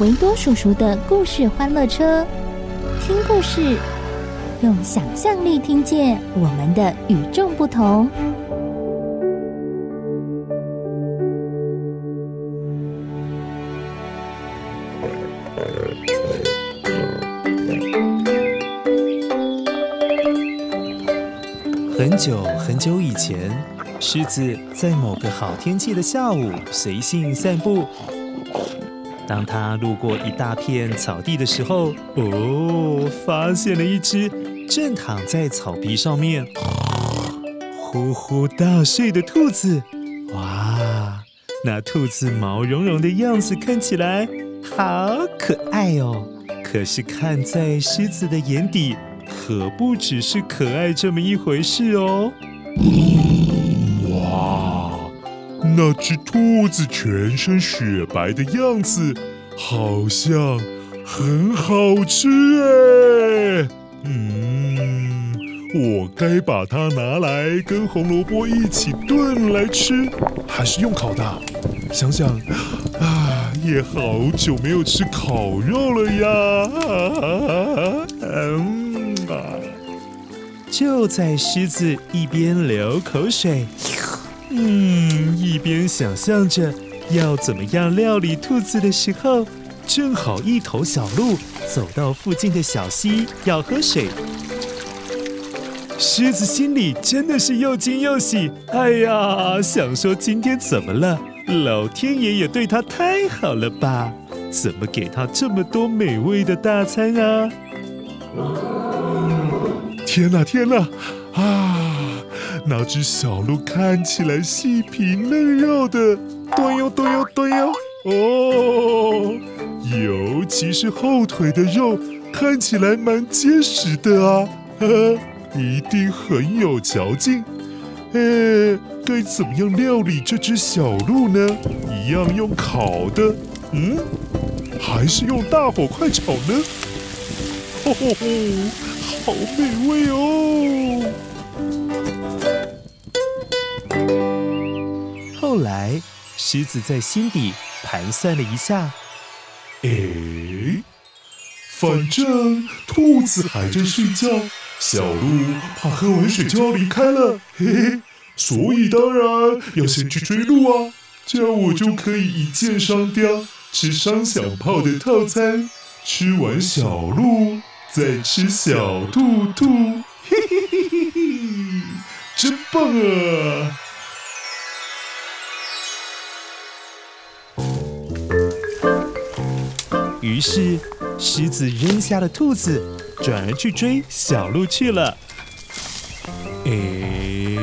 维多叔叔的故事欢乐车，听故事，用想象力听见我们的与众不同。很久很久以前。狮子在某个好天气的下午随性散步。当他路过一大片草地的时候，哦，发现了一只正躺在草皮上面呼呼大睡的兔子。哇，那兔子毛茸茸的样子看起来好可爱哦。可是看在狮子的眼底，可不只是可爱这么一回事哦。那只兔子全身雪白的样子，好像很好吃哎。嗯，我该把它拿来跟红萝卜一起炖来吃，还是用烤的？想想啊，也好久没有吃烤肉了呀。嗯啊，就在狮子一边流口水。嗯，一边想象着要怎么样料理兔子的时候，正好一头小鹿走到附近的小溪要喝水。狮子心里真的是又惊又喜，哎呀，想说今天怎么了？老天爷也对他太好了吧？怎么给他这么多美味的大餐啊？天哪，天哪，啊！那只小鹿看起来细皮嫩肉的，端哟端哟端哟哦，尤其是后腿的肉看起来蛮结实的啊，呵呵，一定很有嚼劲。哎，该怎么样料理这只小鹿呢？一样用烤的，嗯，还是用大火快炒呢？吼吼吼，好美味哦！后来，狮子在心底盘算了一下，哎，反正兔子还在睡觉，小鹿怕喝完水就要离开了，嘿嘿，所以当然要先去追鹿啊，这样我就可以一箭双雕，吃双响炮的套餐，吃完小鹿再吃小兔兔，嘿嘿嘿嘿嘿，真棒啊！于是，狮子扔下了兔子，转而去追小鹿去了。哎，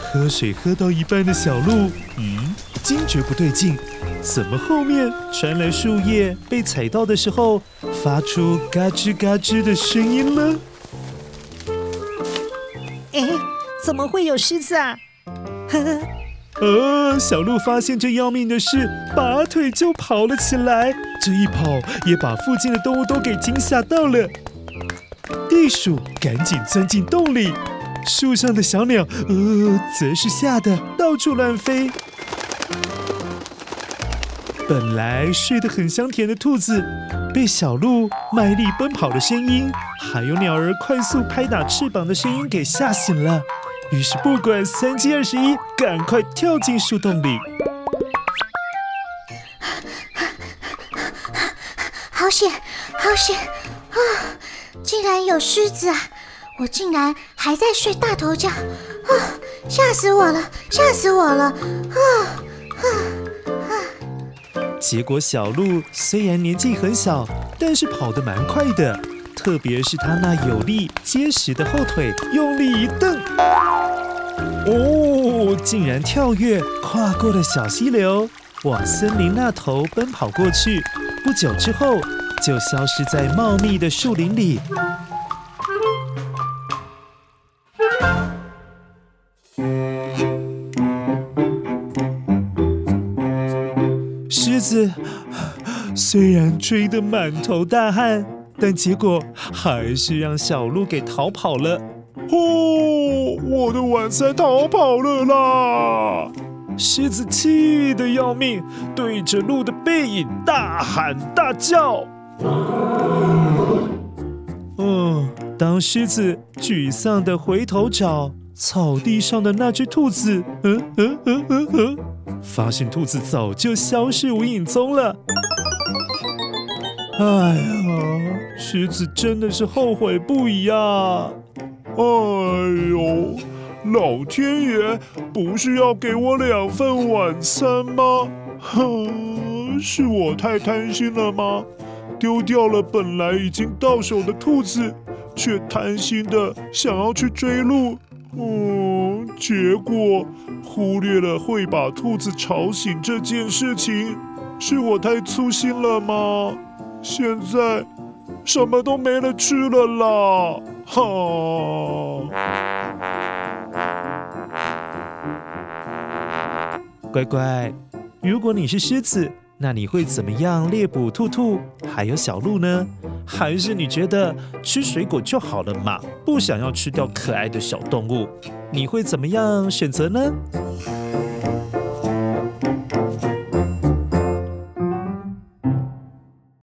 喝水喝到一半的小鹿，嗯，惊觉不对劲，怎么后面传来树叶被踩到的时候，发出嘎吱嘎吱的声音呢？哎，怎么会有狮子啊？呵呵。呃，小鹿发现这要命的事，拔腿就跑了起来。这一跑也把附近的动物都给惊吓到了。地鼠赶紧钻进洞里，树上的小鸟，呃，则是吓得到处乱飞。本来睡得很香甜的兔子，被小鹿卖力奔跑的声音，还有鸟儿快速拍打翅膀的声音给吓醒了。于是不管三七二十一，赶快跳进树洞里。好险，好险啊！竟然有狮子啊！我竟然还在睡大头觉啊！吓死我了，吓死我了啊啊啊！结果小鹿虽然年纪很小，但是跑得蛮快的，特别是它那有力结实的后腿，用力一蹬，哦，竟然跳跃跨过了小溪流，往森林那头奔跑过去。不久之后，就消失在茂密的树林里。狮子虽然追得满头大汗，但结果还是让小鹿给逃跑了。哦，我的晚餐逃跑了啦！狮子气得要命，对着鹿的背影大喊大叫。嗯，当狮子沮丧地回头找草地上的那只兔子，嗯嗯嗯嗯嗯，发现兔子早就消失无影踪了。哎呀，狮子真的是后悔不已啊！哎呦！老天爷不是要给我两份晚餐吗？哼，是我太贪心了吗？丢掉了本来已经到手的兔子，却贪心的想要去追鹿，嗯，结果忽略了会把兔子吵醒这件事情，是我太粗心了吗？现在什么都没了吃了啦！哈。乖乖，如果你是狮子，那你会怎么样猎捕兔兔还有小鹿呢？还是你觉得吃水果就好了嘛？不想要吃掉可爱的小动物，你会怎么样选择呢？